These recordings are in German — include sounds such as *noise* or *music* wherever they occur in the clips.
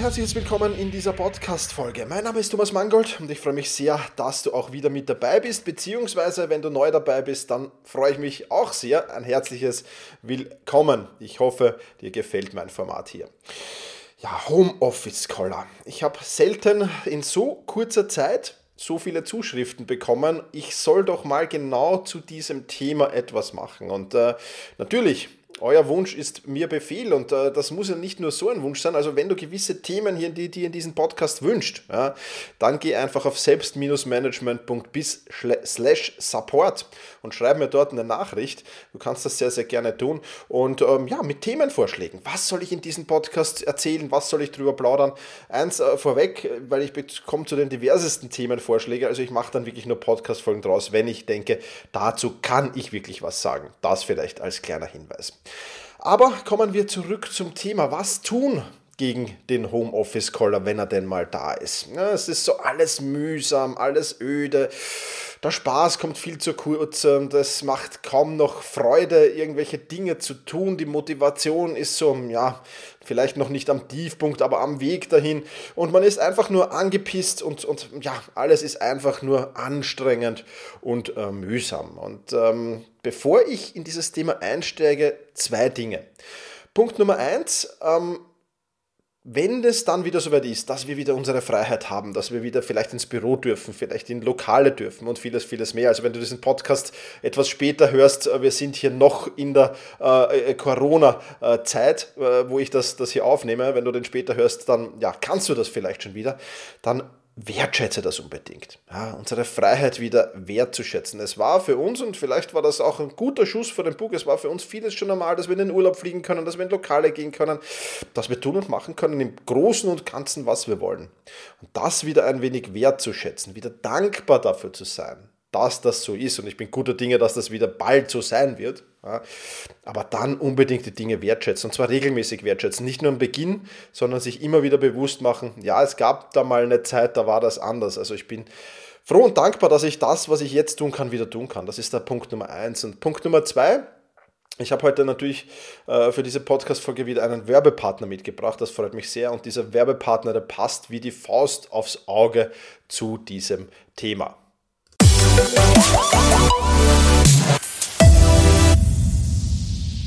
Herzliches Willkommen in dieser Podcast-Folge. Mein Name ist Thomas Mangold und ich freue mich sehr, dass du auch wieder mit dabei bist, beziehungsweise wenn du neu dabei bist, dann freue ich mich auch sehr. Ein herzliches Willkommen. Ich hoffe, dir gefällt mein Format hier. Ja, Homeoffice Collar. Ich habe selten in so kurzer Zeit so viele Zuschriften bekommen. Ich soll doch mal genau zu diesem Thema etwas machen. Und äh, natürlich euer Wunsch ist mir Befehl und äh, das muss ja nicht nur so ein Wunsch sein. Also wenn du gewisse Themen hier, die dir in diesem Podcast wünscht, ja, dann geh einfach auf selbst-management.bis slash support und schreib mir dort eine Nachricht. Du kannst das sehr, sehr gerne tun. Und ähm, ja, mit Themenvorschlägen. Was soll ich in diesem Podcast erzählen? Was soll ich drüber plaudern? Eins äh, vorweg, weil ich komme zu den diversesten Themenvorschlägen. Also ich mache dann wirklich nur Podcast-Folgen draus, wenn ich denke, dazu kann ich wirklich was sagen. Das vielleicht als kleiner Hinweis. Aber kommen wir zurück zum Thema. Was tun gegen den Homeoffice-Caller, wenn er denn mal da ist? Es ist so alles mühsam, alles öde. Der Spaß kommt viel zu kurz. Das macht kaum noch Freude, irgendwelche Dinge zu tun. Die Motivation ist so, ja, vielleicht noch nicht am Tiefpunkt, aber am Weg dahin. Und man ist einfach nur angepisst und, und ja, alles ist einfach nur anstrengend und äh, mühsam. Und ähm, bevor ich in dieses Thema einsteige, zwei Dinge. Punkt Nummer eins, ähm, wenn es dann wieder soweit ist, dass wir wieder unsere Freiheit haben, dass wir wieder vielleicht ins Büro dürfen, vielleicht in Lokale dürfen und vieles, vieles mehr. Also wenn du diesen Podcast etwas später hörst, äh, wir sind hier noch in der äh, äh, Corona-Zeit, äh, wo ich das, das hier aufnehme. Wenn du den später hörst, dann ja, kannst du das vielleicht schon wieder. Dann wertschätze das unbedingt. Ja, unsere Freiheit wieder wertzuschätzen. Es war für uns, und vielleicht war das auch ein guter Schuss vor dem Bug, es war für uns vieles schon normal, dass wir in den Urlaub fliegen können, dass wir in Lokale gehen können, dass wir tun und machen können im Großen und Ganzen, was wir wollen. Und das wieder ein wenig wertzuschätzen, wieder dankbar dafür zu sein dass das so ist und ich bin guter Dinge, dass das wieder bald so sein wird. Ja, aber dann unbedingt die Dinge wertschätzen und zwar regelmäßig wertschätzen. Nicht nur am Beginn, sondern sich immer wieder bewusst machen, ja, es gab da mal eine Zeit, da war das anders. Also ich bin froh und dankbar, dass ich das, was ich jetzt tun kann, wieder tun kann. Das ist der Punkt Nummer eins. Und Punkt Nummer zwei, ich habe heute natürlich äh, für diese Podcast-Folge wieder einen Werbepartner mitgebracht. Das freut mich sehr. Und dieser Werbepartner, der passt wie die Faust aufs Auge zu diesem Thema.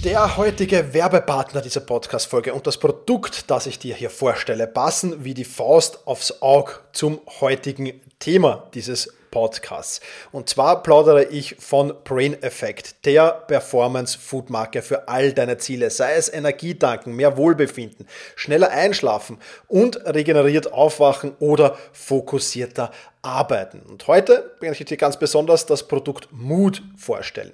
Der heutige Werbepartner dieser Podcast-Folge und das Produkt, das ich dir hier vorstelle, passen wie die Faust aufs Auge zum heutigen Thema dieses Podcasts. Und zwar plaudere ich von Brain Effect, der Performance Food Marke für all deine Ziele, sei es Energietanken, mehr Wohlbefinden, schneller einschlafen und regeneriert aufwachen oder fokussierter arbeiten. Und heute möchte ich dir ganz besonders das Produkt Mood vorstellen.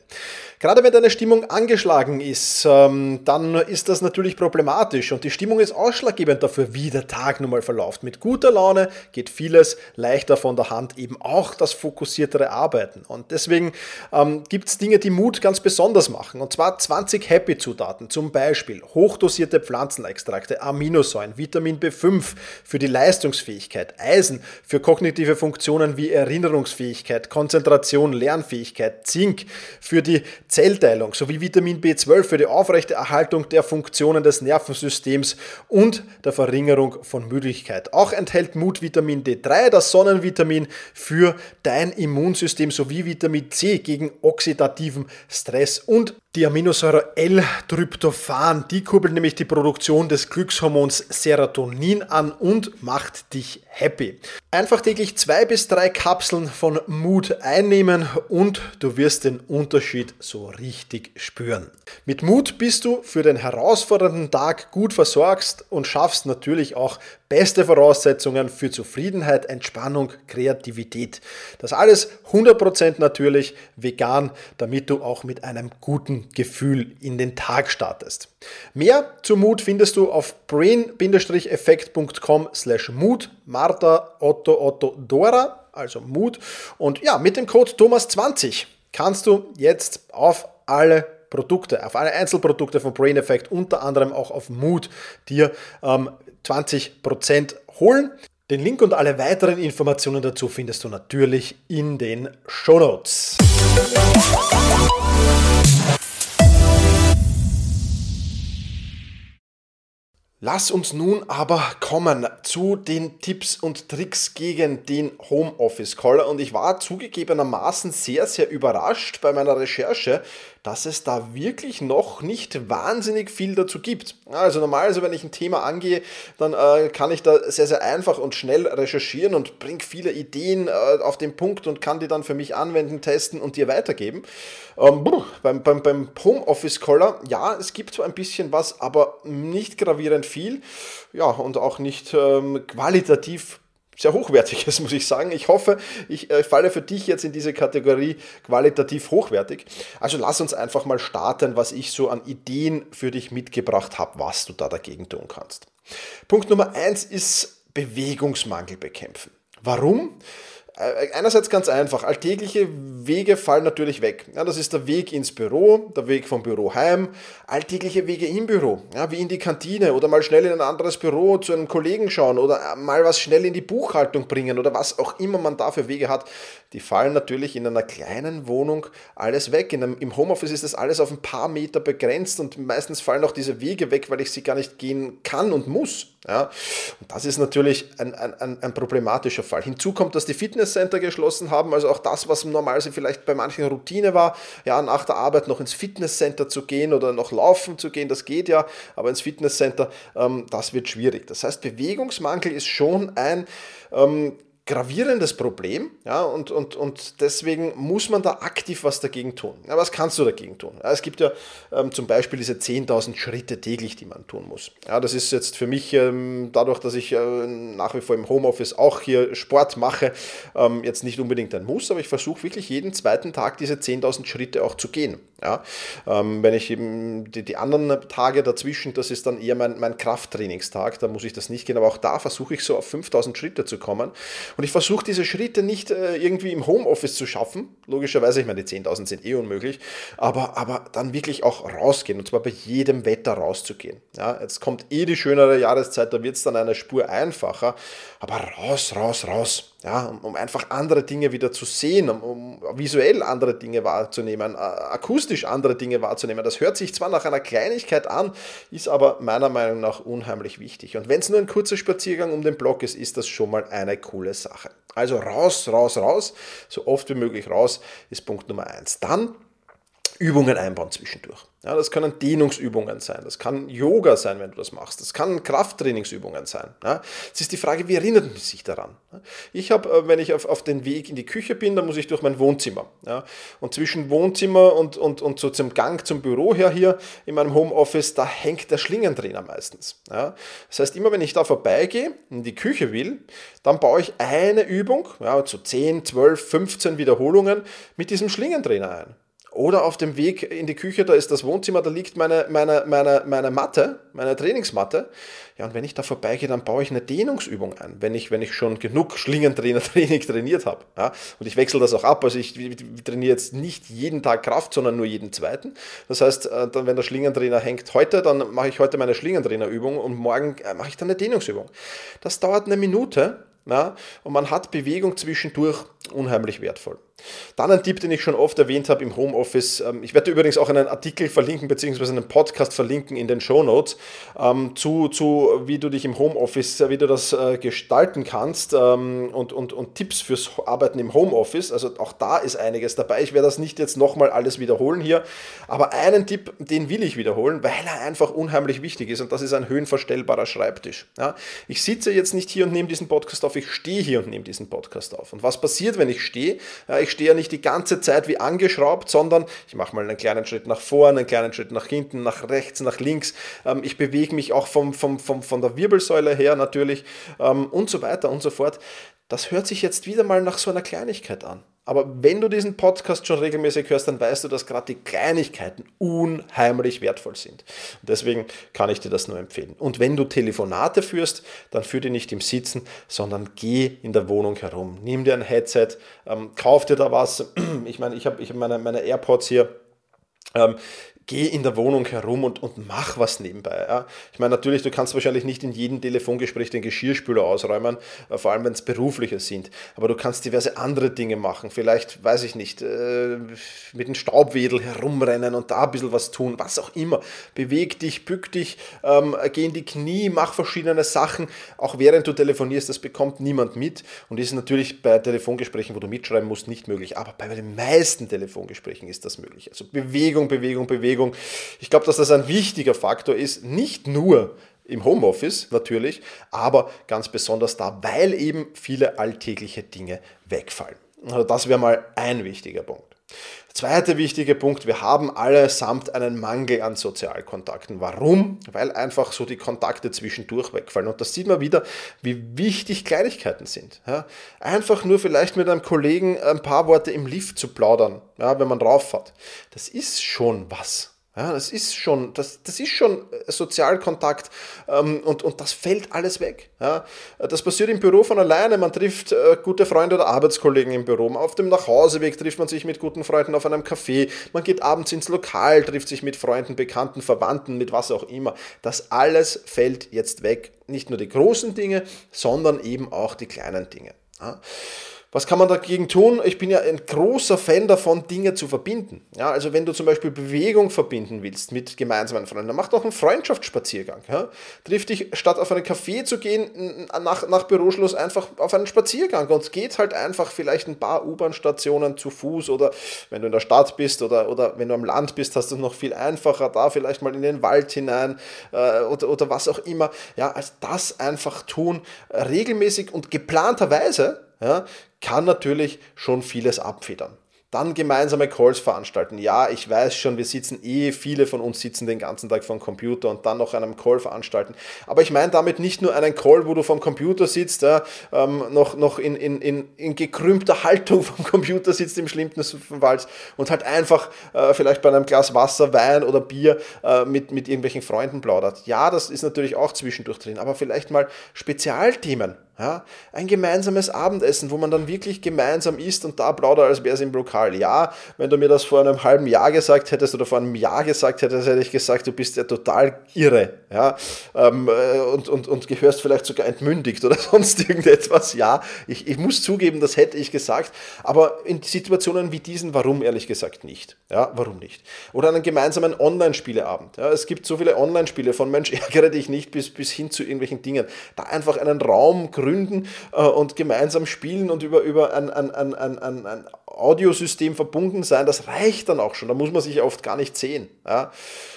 Gerade wenn deine Stimmung angeschlagen ist, ähm, dann ist das natürlich problematisch und die Stimmung ist ausschlaggebend dafür, wie der Tag nun mal verläuft. Mit guter Laune geht vieles leichter von der Hand, eben auch das fokussiertere Arbeiten. Und deswegen ähm, gibt es Dinge, die Mut ganz besonders machen. Und zwar 20 Happy-Zutaten, zum Beispiel hochdosierte Pflanzenextrakte, Aminosäuren, Vitamin B5 für die Leistungsfähigkeit, Eisen für kognitive Funktionen wie Erinnerungsfähigkeit, Konzentration, Lernfähigkeit, Zink für die Zellteilung sowie Vitamin B12 für die aufrechte Erhaltung der Funktionen des Nervensystems und der Verringerung von Müdigkeit. Auch enthält Mut Vitamin D3, das Sonnenvitamin für dein Immunsystem sowie Vitamin C gegen oxidativen Stress und die Aminosäure L-Tryptophan, die kurbelt nämlich die Produktion des Glückshormons Serotonin an und macht dich happy. Einfach täglich zwei bis drei Kapseln von Mut einnehmen und du wirst den Unterschied so richtig spüren. Mit Mut bist du für den herausfordernden Tag gut versorgt und schaffst natürlich auch beste Voraussetzungen für Zufriedenheit, Entspannung, Kreativität. Das alles 100% natürlich vegan, damit du auch mit einem guten Gefühl in den Tag startest. Mehr zu Mut findest du auf brain-effekt.com slash Mut, Martha, Otto, Otto, Dora, also Mut. Und ja, mit dem Code Thomas20 kannst du jetzt auf alle Produkte, auf alle Einzelprodukte von Brain Effect, unter anderem auch auf Mood, dir ähm, 20% holen. Den Link und alle weiteren Informationen dazu findest du natürlich in den Show Notes. Lass uns nun aber kommen zu den Tipps und Tricks gegen den Homeoffice Caller. Und ich war zugegebenermaßen sehr, sehr überrascht bei meiner Recherche, dass es da wirklich noch nicht wahnsinnig viel dazu gibt. Also normalerweise, wenn ich ein Thema angehe, dann äh, kann ich da sehr, sehr einfach und schnell recherchieren und bringe viele Ideen äh, auf den Punkt und kann die dann für mich anwenden, testen und dir weitergeben. Ähm, beim, beim, beim Homeoffice Collar, ja, es gibt so ein bisschen was, aber nicht gravierend viel. Ja, und auch nicht ähm, qualitativ sehr hochwertiges, *laughs* muss ich sagen. Ich hoffe, ich äh, falle für dich jetzt in diese Kategorie qualitativ hochwertig. Also lass uns einfach mal starten, was ich so an Ideen für dich mitgebracht habe, was du da dagegen tun kannst. Punkt Nummer eins ist Bewegungsmangel bekämpfen. Warum? Äh, einerseits ganz einfach, alltägliche Wege fallen natürlich weg. Ja, das ist der Weg ins Büro, der Weg vom Büro heim, alltägliche Wege im Büro, ja, wie in die Kantine oder mal schnell in ein anderes Büro zu einem Kollegen schauen oder mal was schnell in die Buchhaltung bringen oder was auch immer man da für Wege hat, die fallen natürlich in einer kleinen Wohnung alles weg. In einem, Im Homeoffice ist das alles auf ein paar Meter begrenzt und meistens fallen auch diese Wege weg, weil ich sie gar nicht gehen kann und muss. Ja, und das ist natürlich ein, ein, ein problematischer Fall. Hinzu kommt, dass die Fitnesscenter geschlossen haben, also auch das, was normalerweise vielleicht bei manchen Routine war, ja, nach der Arbeit noch ins Fitnesscenter zu gehen oder noch laufen zu gehen, das geht ja, aber ins Fitnesscenter, ähm, das wird schwierig. Das heißt, Bewegungsmangel ist schon ein ähm, gravierendes Problem ja, und, und, und deswegen muss man da aktiv was dagegen tun. Ja, was kannst du dagegen tun? Ja, es gibt ja ähm, zum Beispiel diese 10.000 Schritte täglich, die man tun muss. Ja, das ist jetzt für mich, ähm, dadurch, dass ich äh, nach wie vor im Homeoffice auch hier Sport mache, ähm, jetzt nicht unbedingt ein Muss, aber ich versuche wirklich jeden zweiten Tag diese 10.000 Schritte auch zu gehen. Ja, ähm, wenn ich eben die, die anderen Tage dazwischen, das ist dann eher mein, mein Krafttrainingstag, da muss ich das nicht gehen, aber auch da versuche ich so auf 5000 Schritte zu kommen. Und ich versuche diese Schritte nicht äh, irgendwie im Homeoffice zu schaffen. Logischerweise, ich meine, die 10.000 sind eh unmöglich, aber, aber dann wirklich auch rausgehen und zwar bei jedem Wetter rauszugehen. Ja, jetzt kommt eh die schönere Jahreszeit, da wird es dann eine Spur einfacher, aber raus, raus, raus. Ja, um, einfach andere Dinge wieder zu sehen, um, um, visuell andere Dinge wahrzunehmen, akustisch andere Dinge wahrzunehmen. Das hört sich zwar nach einer Kleinigkeit an, ist aber meiner Meinung nach unheimlich wichtig. Und wenn es nur ein kurzer Spaziergang um den Block ist, ist das schon mal eine coole Sache. Also raus, raus, raus, so oft wie möglich raus, ist Punkt Nummer eins. Dann Übungen einbauen zwischendurch. Ja, das können Dehnungsübungen sein, das kann Yoga sein, wenn du das machst, das kann Krafttrainingsübungen sein. Ja, es ist die Frage, wie erinnert man sich daran? Ich habe, äh, wenn ich auf, auf den Weg in die Küche bin, dann muss ich durch mein Wohnzimmer. Ja, und zwischen Wohnzimmer und, und, und so zum Gang zum Büro her hier in meinem Homeoffice, da hängt der Schlingentrainer meistens. Ja, das heißt, immer wenn ich da vorbeigehe, in die Küche will, dann baue ich eine Übung, ja, zu 10, 12, 15 Wiederholungen mit diesem Schlingentrainer ein. Oder auf dem Weg in die Küche, da ist das Wohnzimmer, da liegt meine, meine, meine, meine Matte, meine Trainingsmatte. Ja, und wenn ich da vorbeigehe, dann baue ich eine Dehnungsübung ein, wenn ich, wenn ich schon genug Schlingentrainer-Training *laughs* trainiert habe. Ja, und ich wechsle das auch ab. Also ich trainiere jetzt nicht jeden Tag Kraft, sondern nur jeden zweiten. Das heißt, äh, dann, wenn der Schlingentrainer hängt heute, dann mache ich heute meine Schlingentrainerübung und morgen äh, mache ich dann eine Dehnungsübung. Das dauert eine Minute ja, und man hat Bewegung zwischendurch unheimlich wertvoll. Dann ein Tipp, den ich schon oft erwähnt habe im Homeoffice. Ähm, ich werde übrigens auch einen Artikel verlinken, beziehungsweise einen Podcast verlinken in den Show Notes ähm, zu, zu, wie du dich im Homeoffice, wie du das äh, gestalten kannst ähm, und, und, und Tipps fürs Arbeiten im Homeoffice. Also auch da ist einiges dabei. Ich werde das nicht jetzt nochmal alles wiederholen hier, aber einen Tipp, den will ich wiederholen, weil er einfach unheimlich wichtig ist und das ist ein höhenverstellbarer Schreibtisch. Ja, ich sitze jetzt nicht hier und nehme diesen Podcast auf, ich stehe hier und nehme diesen Podcast auf. Und was passiert, wenn ich stehe. Ja, ich stehe ja nicht die ganze Zeit wie angeschraubt, sondern ich mache mal einen kleinen Schritt nach vorne, einen kleinen Schritt nach hinten, nach rechts, nach links. Ähm, ich bewege mich auch vom, vom, vom, von der Wirbelsäule her natürlich ähm, und so weiter und so fort. Das hört sich jetzt wieder mal nach so einer Kleinigkeit an. Aber wenn du diesen Podcast schon regelmäßig hörst, dann weißt du, dass gerade die Kleinigkeiten unheimlich wertvoll sind. Und deswegen kann ich dir das nur empfehlen. Und wenn du Telefonate führst, dann führ die nicht im Sitzen, sondern geh in der Wohnung herum. Nimm dir ein Headset, ähm, kauf dir da was. *clears throat* Ich meine, ich habe ich hab meine, meine AirPods hier. Ähm, geh in der Wohnung herum und, und mach was nebenbei. Ja. Ich meine, natürlich, du kannst wahrscheinlich nicht in jedem Telefongespräch den Geschirrspüler ausräumen, äh, vor allem wenn es berufliche sind. Aber du kannst diverse andere Dinge machen. Vielleicht, weiß ich nicht, äh, mit dem Staubwedel herumrennen und da ein bisschen was tun, was auch immer. Beweg dich, bück dich, ähm, geh in die Knie, mach verschiedene Sachen, auch während du telefonierst. Das bekommt niemand mit und ist natürlich bei Telefongesprächen, wo du mitschreiben musst, nicht möglich. Aber bei den meisten Telefongesprächen ist das möglich. Also Bewegung, Bewegung, Bewegung Bewegung. Ich glaube, dass das ein wichtiger Faktor ist, nicht nur im Homeoffice natürlich, aber ganz besonders da, weil eben viele alltägliche Dinge wegfallen. Also das wäre mal ein wichtiger Punkt. Zweiter wichtiger Punkt, wir haben allesamt einen Mangel an Sozialkontakten. Warum? Weil einfach so die Kontakte zwischendurch wegfallen. Und das sieht man wieder, wie wichtig Kleinigkeiten sind. Ja, einfach nur vielleicht mit einem Kollegen ein paar Worte im Lift zu plaudern, ja, wenn man rauffährt. Das ist schon was. Ja, das ist schon, das, das ist schon äh, Sozialkontakt ähm, und, und das fällt alles weg. Ja. Das passiert im Büro von alleine. Man trifft äh, gute Freunde oder Arbeitskollegen im Büro. Auf dem Nachhauseweg trifft man sich mit guten Freunden auf einem Café. Man geht abends ins Lokal, trifft sich mit Freunden, Bekannten, Verwandten, mit was auch immer. Das alles fällt jetzt weg. Nicht nur die großen Dinge, sondern eben auch die kleinen Dinge. Ja. Was kann man dagegen tun? Ich bin ja ein großer Fan davon, Dinge zu verbinden. Ja, also wenn du zum Beispiel Bewegung verbinden willst mit gemeinsamen Freunden, dann mach doch einen Freundschaftsspaziergang. Ja? Triff dich, statt auf einen Café zu gehen, nach, nach Büroschluss einfach auf einen Spaziergang und geht halt einfach vielleicht ein paar U-Bahn-Stationen zu Fuß oder wenn du in der Stadt bist oder, oder wenn du am Land bist, hast du es noch viel einfacher, da vielleicht mal in den Wald hinein äh, oder, oder was auch immer. Ja, also das einfach tun, regelmäßig und geplanterweise ja, kann natürlich schon vieles abfedern. Dann gemeinsame Calls veranstalten. Ja, ich weiß schon, wir sitzen eh, viele von uns sitzen den ganzen Tag vom Computer und dann noch einen Call veranstalten. Aber ich meine damit nicht nur einen Call, wo du vom Computer sitzt, ja, ähm, noch, noch in, in, in, in gekrümmter Haltung *laughs* vom Computer sitzt im schlimmsten Fall und halt einfach äh, vielleicht bei einem Glas Wasser, Wein oder Bier äh, mit, mit irgendwelchen Freunden plaudert. Ja, das ist natürlich auch zwischendurch drin, aber vielleicht mal Spezialthemen ja, ein gemeinsames Abendessen, wo man dann wirklich gemeinsam isst und da plaudert, als wäre es im Lokal. Ja, wenn du mir das vor einem halben Jahr gesagt hättest oder vor einem Jahr gesagt hättest, hätte ich gesagt, du bist ja total irre. Ja, ähm, äh, und, und, und gehörst vielleicht sogar entmündigt oder *laughs* sonst irgendetwas. Ja, ich, ich muss zugeben, das hätte ich gesagt. Aber in Situationen wie diesen, warum ehrlich gesagt nicht? Ja, warum nicht? Oder einen gemeinsamen Online-Spieleabend. Ja, es gibt so viele Online-Spiele von Mensch, *laughs* ärgere dich nicht bis, bis hin zu irgendwelchen Dingen. Da einfach einen Raum gründen gründen äh, und gemeinsam spielen und über, über ein, ein, ein, ein, ein Audiosystem verbunden sein, das reicht dann auch schon. Da muss man sich oft gar nicht sehen. Ja.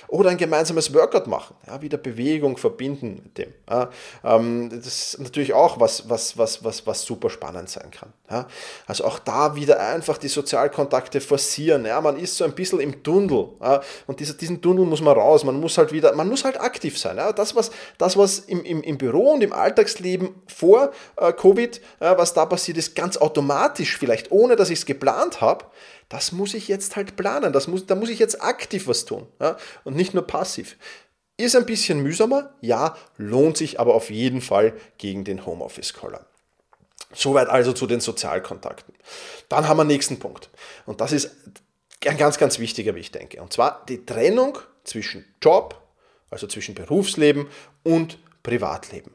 Oder ein gemeinsames Workout machen, ja, wieder Bewegung verbinden mit dem. Ja. Ähm, das ist natürlich auch was, was, was, was, was super spannend sein kann. Ja. Also auch da wieder einfach die Sozialkontakte forcieren. Ja. Man ist so ein bisschen im Tunnel und dieser, diesen Tunnel muss man raus. Man muss halt wieder, man muss halt aktiv sein. Ja. Das, was, das, was im, im, im Büro und im Alltagsleben vor äh, Covid, äh, was da passiert ist, ganz automatisch vielleicht, ohne dass ich es geplant habe, das muss ich jetzt halt planen, das muss, da muss ich jetzt aktiv was tun ja? und nicht nur passiv. Ist ein bisschen mühsamer, ja, lohnt sich aber auf jeden Fall gegen den Homeoffice-Caller. Soweit also zu den Sozialkontakten. Dann haben wir nächsten Punkt. Und das ist ein ganz, ganz wichtiger, wie ich denke. Und zwar die Trennung zwischen Job, also zwischen Berufsleben und Privatleben.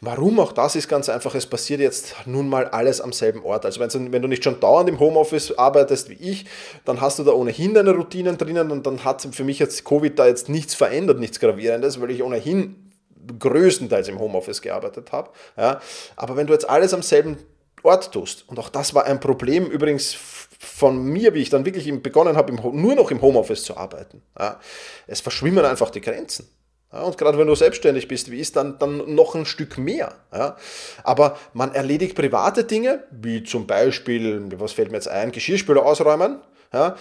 Warum auch das ist ganz einfach, es passiert jetzt nun mal alles am selben Ort. Also wenn du nicht schon dauernd im Homeoffice arbeitest wie ich, dann hast du da ohnehin deine Routinen drinnen und dann hat für mich jetzt Covid da jetzt nichts verändert, nichts Gravierendes, weil ich ohnehin größtenteils im Homeoffice gearbeitet habe. Ja. Aber wenn du jetzt alles am selben Ort tust, und auch das war ein Problem übrigens von mir, wie ich dann wirklich begonnen habe, nur noch im Homeoffice zu arbeiten, ja, es verschwimmen einfach die Grenzen. Ja, und gerade wenn du selbstständig bist, wie ist dann, dann noch ein Stück mehr. Ja? Aber man erledigt private Dinge, wie zum Beispiel, was fällt mir jetzt ein, Geschirrspüler ausräumen, ja?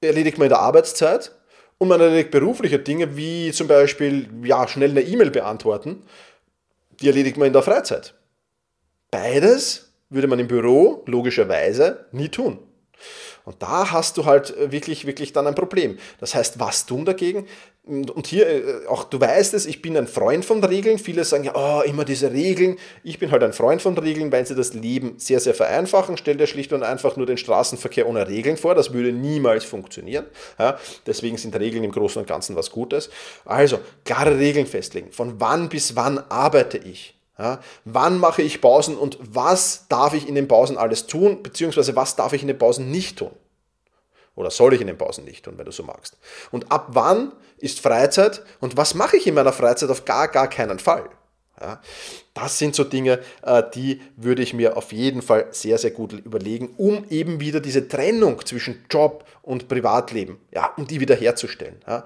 erledigt man in der Arbeitszeit und man erledigt berufliche Dinge, wie zum Beispiel ja, schnell eine E-Mail beantworten, die erledigt man in der Freizeit. Beides würde man im Büro logischerweise nie tun. Und da hast du halt wirklich, wirklich dann ein Problem. Das heißt, was tun dagegen? Und hier, äh, auch du weißt es, ich bin ein Freund von Regeln. Viele sagen ja, oh, immer diese Regeln. Ich bin halt ein Freund von Regeln, weil sie das Leben sehr, sehr vereinfachen. Stell dir schlicht und einfach nur den Straßenverkehr ohne Regeln vor. Das würde niemals funktionieren. Ja, deswegen sind Regeln im Großen und Ganzen was Gutes. Also, klare Regeln festlegen. Von wann bis wann arbeite ich? Ja, wann mache ich Pausen und was darf ich in den Pausen alles tun, beziehungsweise was darf ich in den Pausen nicht tun? Oder soll ich in den Pausen nicht tun, wenn du so magst? Und ab wann ist Freizeit und was mache ich in meiner Freizeit auf gar, gar keinen Fall? Ja, das sind so Dinge, äh, die würde ich mir auf jeden Fall sehr, sehr gut überlegen, um eben wieder diese Trennung zwischen Job und Privatleben, ja, um die wieder herzustellen. Ja.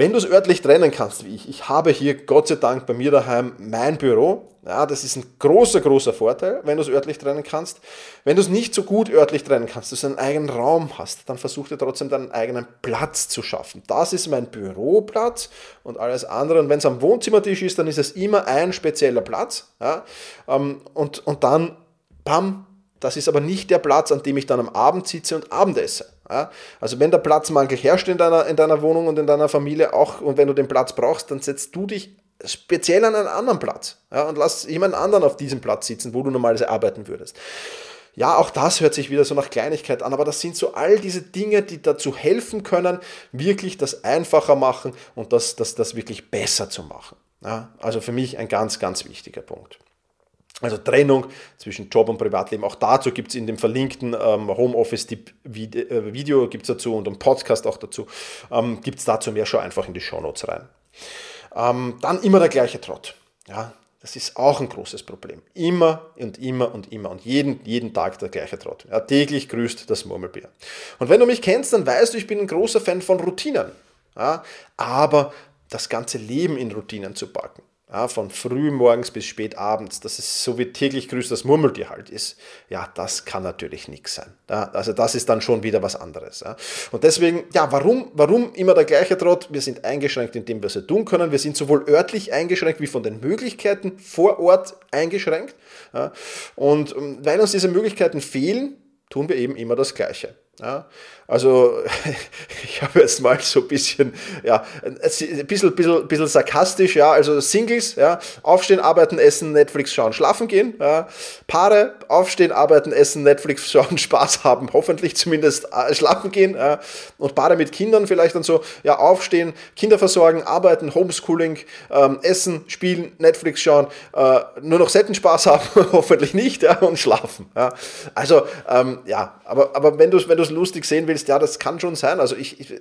Wenn du es örtlich trennen kannst, wie ich, ich habe hier Gott sei Dank bei mir daheim mein Büro, ja, das ist ein großer, großer Vorteil, wenn du es örtlich trennen kannst. Wenn du es nicht so gut örtlich trennen kannst, dass du einen eigenen Raum hast, dann versuch dir trotzdem deinen eigenen Platz zu schaffen. Das ist mein Büroplatz und alles andere. Und wenn es am Wohnzimmertisch ist, dann ist es immer ein spezieller Platz. Ja, ähm, und, und dann, bam, das ist aber nicht der Platz, an dem ich dann am Abend sitze und Abend esse. Ja? Also wenn der Platzmangel herrscht in deiner, in deiner Wohnung und in deiner Familie auch und wenn du den Platz brauchst, dann setzt du dich speziell an einen anderen Platz ja? und lass jemand anderen auf diesem Platz sitzen, wo du normalerweise arbeiten würdest. Ja, auch das hört sich wieder so nach Kleinigkeit an, aber das sind so all diese Dinge, die dazu helfen können, wirklich das einfacher machen und das, das, das wirklich besser zu machen. Ja? Also für mich ein ganz, ganz wichtiger Punkt. Also Trennung zwischen Job und Privatleben. Auch dazu gibt es in dem verlinkten ähm, Homeoffice-Video äh, dazu und im Podcast auch dazu. Ähm, gibt es dazu mehr, schon einfach in die Shownotes rein. Ähm, dann immer der gleiche Trott. Ja, das ist auch ein großes Problem. Immer und immer und immer und jeden, jeden Tag der gleiche Trott. Ja, täglich grüßt das Murmelbier. Und wenn du mich kennst, dann weißt du, ich bin ein großer Fan von Routinen. Ja, aber das ganze Leben in Routinen zu packen. Ja, von früh morgens bis spät abends, dass es so wie täglich grüßt das Murmeltier halt ist, ja, das kann natürlich nichts sein. Ja, also das ist dann schon wieder was anderes. Ja. Und deswegen, ja, warum, warum immer der gleiche Trott? Wir sind eingeschränkt in dem, was wir tun können. Wir sind sowohl örtlich eingeschränkt wie von den Möglichkeiten vor Ort eingeschränkt. Ja. Und ähm, weil uns diese Möglichkeiten fehlen, tun wir eben immer das Gleiche. Ja, also *laughs* ich habe jetzt mal so ein bisschen, ja, ein bisschen, bisschen, bisschen sarkastisch, ja, also Singles, ja, aufstehen, arbeiten, essen, Netflix schauen, schlafen gehen, ja, Paare, aufstehen, arbeiten, essen, Netflix schauen, *laughs* Spaß haben, hoffentlich zumindest äh, schlafen gehen ja, und Paare mit Kindern vielleicht dann so, ja, aufstehen, Kinder versorgen, arbeiten, Homeschooling, ähm, essen, spielen, Netflix schauen, äh, nur noch Setten Spaß haben, *laughs* hoffentlich nicht, ja, und schlafen, ja, also, ähm, ja, aber, aber wenn du wenn du lustig sehen willst, ja, das kann schon sein. Also ich, ich,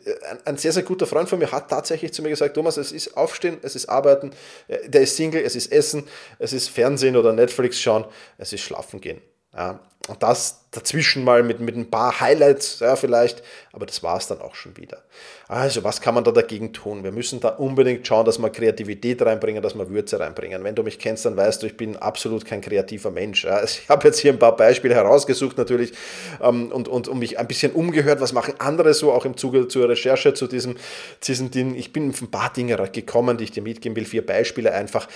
ein sehr, sehr guter Freund von mir hat tatsächlich zu mir gesagt, Thomas, es ist Aufstehen, es ist Arbeiten, äh, der ist Single, es ist Essen, es ist Fernsehen oder Netflix schauen, es ist Schlafen gehen. Ja, und das dazwischen mal mit, mit ein paar Highlights, ja, vielleicht, aber das war es dann auch schon wieder. Also, was kann man da dagegen tun? Wir müssen da unbedingt schauen, dass wir Kreativität reinbringen, dass wir Würze reinbringen. Wenn du mich kennst, dann weißt du, ich bin absolut kein kreativer Mensch. Ja. Ich habe jetzt hier ein paar Beispiele herausgesucht natürlich ähm, und, und, und mich ein bisschen umgehört, was machen andere so, auch im Zuge zur Recherche zu diesem, diesem Ding. Ich bin auf ein paar Dinge gekommen, die ich dir mitgeben will, vier Beispiele einfach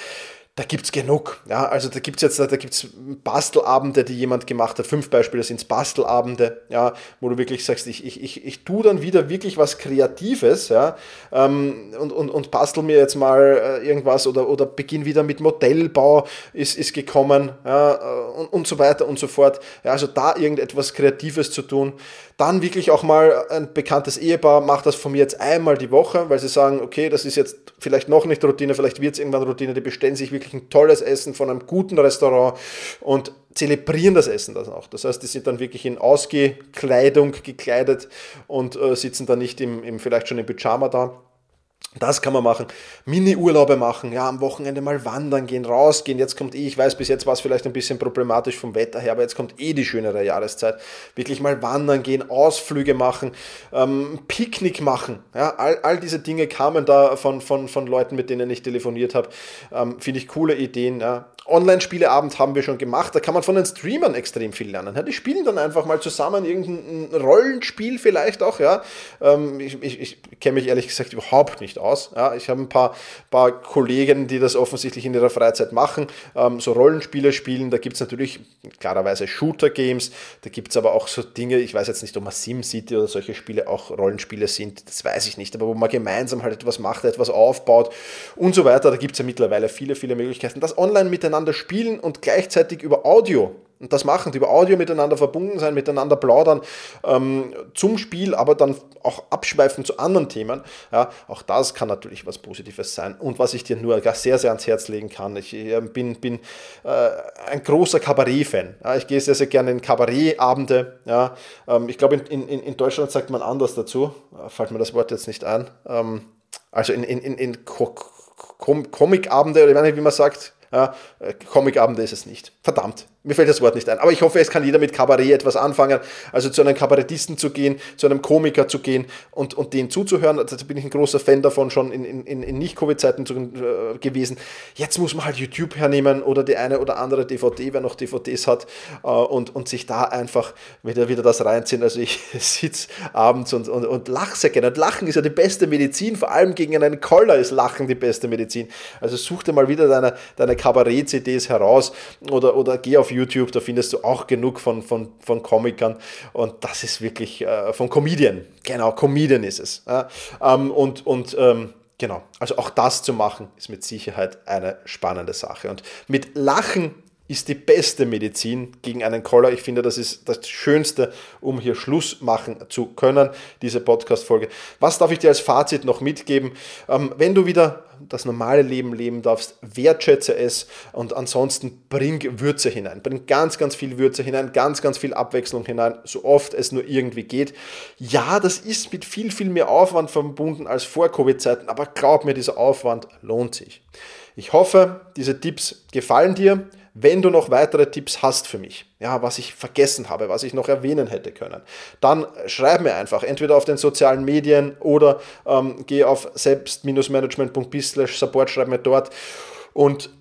da gibt es genug. Ja, also da gibt es jetzt, da gibt's Bastelabende, die jemand gemacht hat. Fünf Beispiele sind Bastelabende, ja, wo du wirklich sagst, ich, ich, ich, ich tue dann wieder wirklich was Kreatives, ja, ähm, und, und, und bastel mir jetzt mal äh, irgendwas oder, oder beginn wieder mit Modellbau ist, ist gekommen, ja, äh, und, und so weiter und so fort. Ja, also da irgendetwas Kreatives zu tun. Dann wirklich auch mal ein bekanntes Ehepaar macht das von mir jetzt einmal die Woche, weil sie sagen, okay, das ist jetzt vielleicht noch nicht Routine, vielleicht wird es irgendwann Routine, die bestellen sich wirklich ein tolles Essen von einem guten Restaurant und zelebrieren das Essen das auch. Das heißt, die sind dann wirklich in Ausgekleidung gekleidet und äh, sitzen dann nicht im, im, vielleicht schon im Pyjama da Das kann man machen. Mini-Urlaube machen, ja, am Wochenende mal wandern gehen, rausgehen. Jetzt kommt eh, ich weiß, bis jetzt war es vielleicht ein bisschen problematisch vom Wetter her, aber jetzt kommt eh die schönere Jahreszeit. Wirklich mal wandern gehen, Ausflüge machen, ähm, Picknick machen. Ja, all, all diese Dinge kamen da von, von, von Leuten, mit denen ich telefoniert habe. Ähm, Finde ich coole Ideen. Ja. Online-Spieleabend haben wir schon gemacht. Da kann man von den Streamern extrem viel lernen. Die spielen dann einfach mal zusammen irgendein Rollenspiel vielleicht auch. Ja. Ähm, ich ich, ich kenne mich ehrlich gesagt überhaupt nicht aus. Ja. Ich habe ein paar, paar Kollegen, die das offensichtlich in ihrer Freizeit machen, ähm, so Rollenspiele spielen. Da gibt es natürlich klarerweise Shooter-Games. Da gibt es aber auch so Dinge, ich weiß jetzt nicht, ob man SimCity oder solche Spiele auch Rollenspiele sind. Das weiß ich nicht. Aber wo man gemeinsam halt etwas macht, etwas aufbaut und so weiter. Da gibt es ja mittlerweile viele, viele Möglichkeiten. Das online miteinander miteinander spielen und gleichzeitig über Audio und das machen, über Audio miteinander verbunden sein, miteinander plaudern ähm, zum Spiel, aber dann auch abschweifen zu anderen Themen. Ja, auch das kann natürlich was Positives sein. Und was ich dir nur sehr, sehr ans Herz legen kann, ich äh, bin, bin äh, ein großer Kabarett-Fan. Ja, ich gehe sehr, sehr gerne in Kabarettabende. Ja, ähm, ich glaube, in, in, in Deutschland sagt man anders dazu, äh, fällt mir das Wort jetzt nicht ein. Ähm, also in, in, in, in Comicabende, oder ich weiß nicht, wie man sagt, ja, Comicabende ist es nicht. Verdammt, mir fällt das Wort nicht ein. Aber ich hoffe, es kann jeder mit Kabarett etwas anfangen. Also zu einem Kabarettisten zu gehen, zu einem Komiker zu gehen und, und denen zuzuhören. Also da bin ich ein großer Fan davon, schon in, in, in Nicht-Covid-Zeiten äh, gewesen. Jetzt muss man halt YouTube hernehmen oder die eine oder andere DVD, wer noch DVDs hat, äh, und, und sich da einfach wieder, wieder das reinziehen. Also ich *laughs* sitze abends und, und, und lache sehr gerne. Und Lachen ist ja die beste Medizin, vor allem gegen einen Koller ist Lachen die beste Medizin. Also such dir mal wieder deine, deine Kabarett-CDs heraus oder, oder geh auf YouTube, da findest du auch genug von, von, von Comikern und das ist wirklich äh, von Comedian. Genau, Comedian ist es. Ja? Ähm, und und ähm, genau, also auch das zu machen, ist mit Sicherheit eine spannende Sache. Und mit Lachen ist die beste Medizin gegen einen Koller. Ich finde, das ist das Schönste, um hier Schluss machen zu können, diese Podcast-Folge. Was darf ich dir als Fazit noch mitgeben? Ähm, wenn du wieder das normale Leben leben darfst, wertschätze es und ansonsten bring Würze hinein. Bring ganz, ganz viel Würze hinein, ganz, ganz viel Abwechslung hinein, so oft es nur irgendwie geht. Ja, das ist mit viel, viel mehr Aufwand verbunden als vor Covid-Zeiten, aber glaub mir, dieser Aufwand lohnt sich. Ich hoffe, diese Tipps gefallen dir. Wenn du noch weitere Tipps hast für mich, ja, was ich vergessen habe, was ich noch erwähnen hätte können, dann schreib mir einfach, entweder auf den sozialen Medien oder ähm, geh auf selbst-management.biz support, schreib mir dort und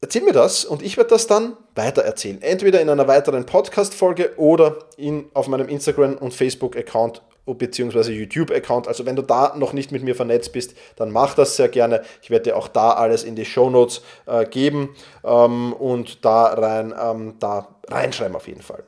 erzähl mir das und ich werde das dann weitererzählen. Entweder in einer weiteren Podcast-Folge oder in, auf meinem Instagram- und Facebook-Account beziehungsweise YouTube-Account. Also wenn du da noch nicht mit mir vernetzt bist, dann mach das sehr gerne. Ich werde dir auch da alles in die Show Notes äh, geben ähm, und da rein, ähm, da reinschreiben auf jeden Fall.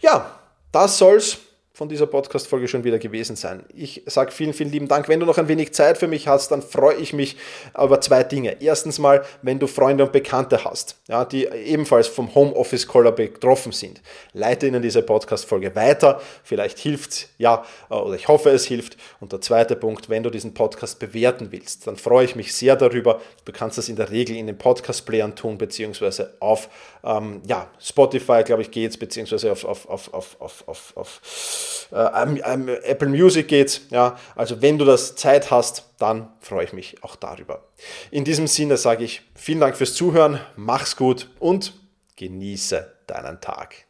Ja, das soll's von dieser Podcast-Folge schon wieder gewesen sein. Ich sage vielen, vielen lieben Dank. Wenn du noch ein wenig Zeit für mich hast, dann freue ich mich über zwei Dinge. Erstens mal, wenn du Freunde und Bekannte hast, ja, die ebenfalls vom Homeoffice-Caller betroffen sind, leite ihnen diese Podcast-Folge weiter. Vielleicht hilft es, ja, oder ich hoffe, es hilft. Und der zweite Punkt, wenn du diesen Podcast bewerten willst, dann freue ich mich sehr darüber. Du kannst das in der Regel in den Podcast-Playern tun, beziehungsweise auf ähm, ja, Spotify, glaube ich, geht es, beziehungsweise auf, auf, auf, auf, auf, auf, auf äh, am, am Apple Music geht. Ja, also wenn du das Zeit hast, dann freue ich mich auch darüber. In diesem Sinne sage ich vielen Dank fürs Zuhören, mach's gut und genieße deinen Tag.